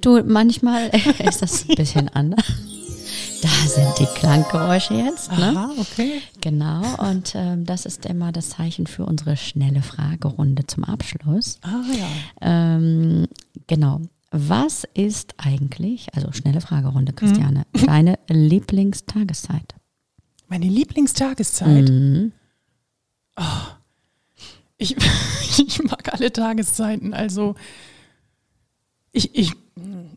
Speaker 1: Du, manchmal <laughs> ist das ein bisschen anders. Da sind die Klanggeräusche jetzt. Ne?
Speaker 2: Aha, okay.
Speaker 1: Genau, und ähm, das ist immer das Zeichen für unsere schnelle Fragerunde zum Abschluss.
Speaker 2: Ah ja.
Speaker 1: Ähm, genau. Was ist eigentlich, also schnelle Fragerunde, Christiane, mhm. <laughs> deine Lieblingstageszeit?
Speaker 2: Meine Lieblingstageszeit? Mhm. Oh, ich, <laughs> ich mag alle Tageszeiten. Also ich, ich,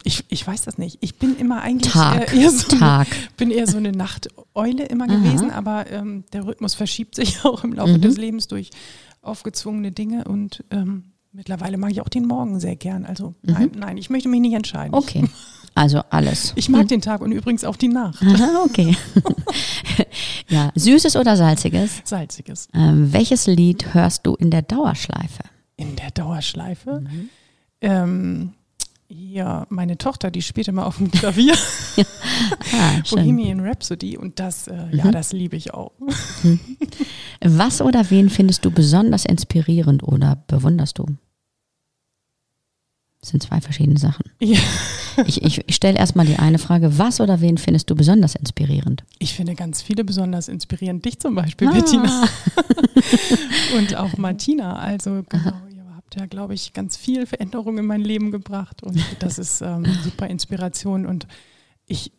Speaker 2: ich, ich weiß das nicht. Ich bin immer eigentlich
Speaker 1: Tag,
Speaker 2: eher, so
Speaker 1: Tag.
Speaker 2: Eine, bin eher so eine Nachteule immer Aha. gewesen, aber ähm, der Rhythmus verschiebt sich <laughs> auch im Laufe mhm. des Lebens durch aufgezwungene Dinge und ähm, mittlerweile mag ich auch den Morgen sehr gern. Also mhm. nein, nein, ich möchte mich nicht entscheiden.
Speaker 1: Okay. Also alles. <laughs>
Speaker 2: Ich mag mhm. den Tag und übrigens auch die Nacht.
Speaker 1: Aha, okay. <laughs> ja, süßes oder salziges?
Speaker 2: Salziges.
Speaker 1: Ähm, welches Lied hörst du in der Dauerschleife?
Speaker 2: In der Dauerschleife? Mhm. Ähm, ja, meine Tochter, die spielt immer auf dem Klavier. <laughs> ah, <laughs> Bohemian Rhapsody und das, äh, mhm. ja, das liebe ich auch.
Speaker 1: Mhm. Was oder wen findest du besonders inspirierend oder bewunderst du? Das sind zwei verschiedene Sachen. <laughs> Ja. Ich, ich, ich stelle erstmal die eine Frage, was oder wen findest du besonders inspirierend?
Speaker 2: Ich finde ganz viele besonders inspirierend. Dich zum Beispiel, ah. Bettina. und auch Martina. Also genau, habt ja, glaube ich, ganz viel Veränderung in mein Leben gebracht. Und <laughs> das ist ähm, super Inspiration. Und ich,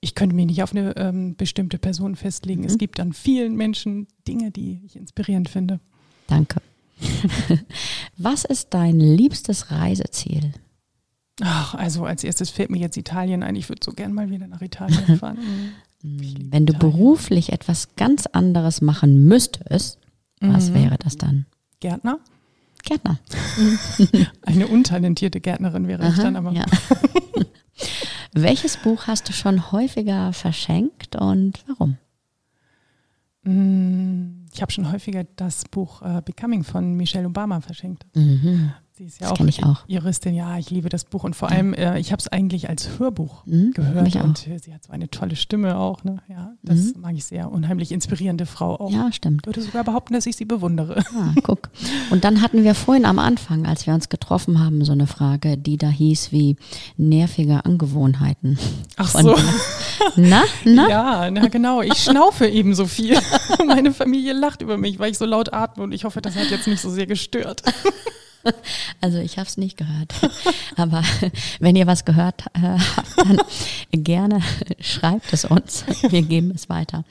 Speaker 2: ich könnte mich nicht auf eine ähm, bestimmte Person festlegen. Mhm. Es gibt an vielen Menschen Dinge, die ich inspirierend finde.
Speaker 1: Danke. <laughs> Was ist dein liebstes Reiseziel?
Speaker 2: Ach, also als erstes fällt mir jetzt Italien ein. Ich würde so gern mal wieder nach Italien <laughs> fahren.
Speaker 1: Mhm. Wenn du Italien. beruflich etwas ganz anderes machen müsstest, was mhm. wäre das dann?
Speaker 2: Gärtner?
Speaker 1: Gärtner. <laughs>
Speaker 2: Eine untalentierte Gärtnerin wäre Aha, ich dann aber. Ja. <laughs>
Speaker 1: Welches Buch hast du schon häufiger verschenkt und warum?
Speaker 2: Mm, ich habe schon häufiger das Buch uh, Becoming von Michelle Obama verschenkt. Mhm. Sie ist ja das auch, ich auch Juristin. Ja, ich liebe das Buch und vor allem, äh, ich habe es eigentlich als Hörbuch mhm, gehört und äh, sie hat so eine tolle Stimme auch. Ne? Ja, das mhm. mag ich sehr. Unheimlich inspirierende Frau auch.
Speaker 1: Ja, stimmt.
Speaker 2: Ich würde sogar behaupten, dass ich sie bewundere.
Speaker 1: Ah, guck. Und dann hatten wir vorhin am Anfang, als wir uns getroffen haben, so eine Frage, die da hieß wie nervige Angewohnheiten.
Speaker 2: Ach so. <laughs>
Speaker 1: Na, na?
Speaker 2: Ja, na genau. Ich schnaufe eben so viel. <laughs> Meine Familie lacht über mich, weil ich so laut atme und ich hoffe, das hat jetzt nicht so sehr gestört. <laughs>
Speaker 1: Also ich habe es nicht gehört. <laughs> Aber wenn ihr was gehört äh, habt, dann gerne schreibt es uns. Wir geben es weiter.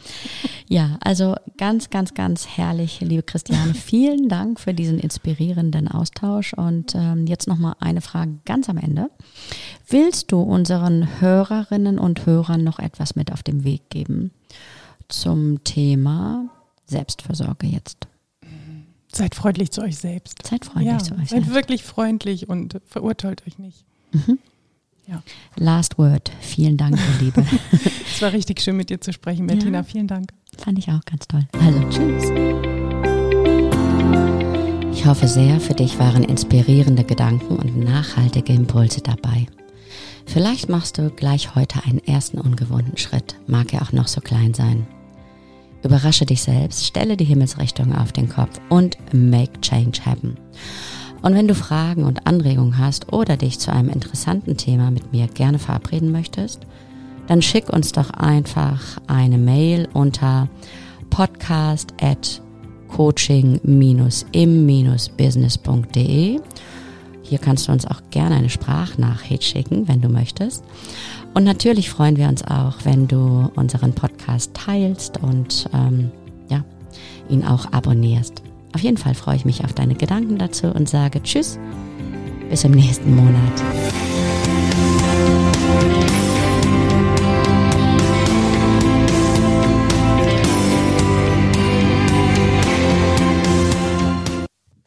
Speaker 1: Ja, also ganz, ganz, ganz herrlich, liebe Christiane. Vielen Dank für diesen inspirierenden Austausch. Und ähm, jetzt nochmal eine Frage ganz am Ende. Willst du unseren Hörerinnen und Hörern noch etwas mit auf den Weg geben zum Thema Selbstversorge jetzt?
Speaker 2: Seid freundlich zu euch selbst.
Speaker 1: Seid freundlich
Speaker 2: ja,
Speaker 1: zu euch
Speaker 2: seid selbst. wirklich freundlich und verurteilt euch nicht. Mhm.
Speaker 1: Ja. Last word. Vielen Dank, ihr Liebe. <laughs>
Speaker 2: es war richtig schön, mit dir zu sprechen, Bettina. Ja, Vielen Dank.
Speaker 1: Fand ich auch ganz toll. Also, tschüss. Ich hoffe sehr, für dich waren inspirierende Gedanken und nachhaltige Impulse dabei. Vielleicht machst du gleich heute einen ersten ungewohnten Schritt, mag er auch noch so klein sein. Überrasche dich selbst, stelle die Himmelsrichtung auf den Kopf und make change happen. Und wenn du Fragen und Anregungen hast oder dich zu einem interessanten Thema mit mir gerne verabreden möchtest, dann schick uns doch einfach eine Mail unter podcast at coaching-im-business.de. Hier kannst du uns auch gerne eine Sprachnachricht schicken, wenn du möchtest. Und natürlich freuen wir uns auch, wenn du unseren Podcast teilst und ähm, ja, ihn auch abonnierst. Auf jeden Fall freue ich mich auf deine Gedanken dazu und sage Tschüss, bis im nächsten Monat.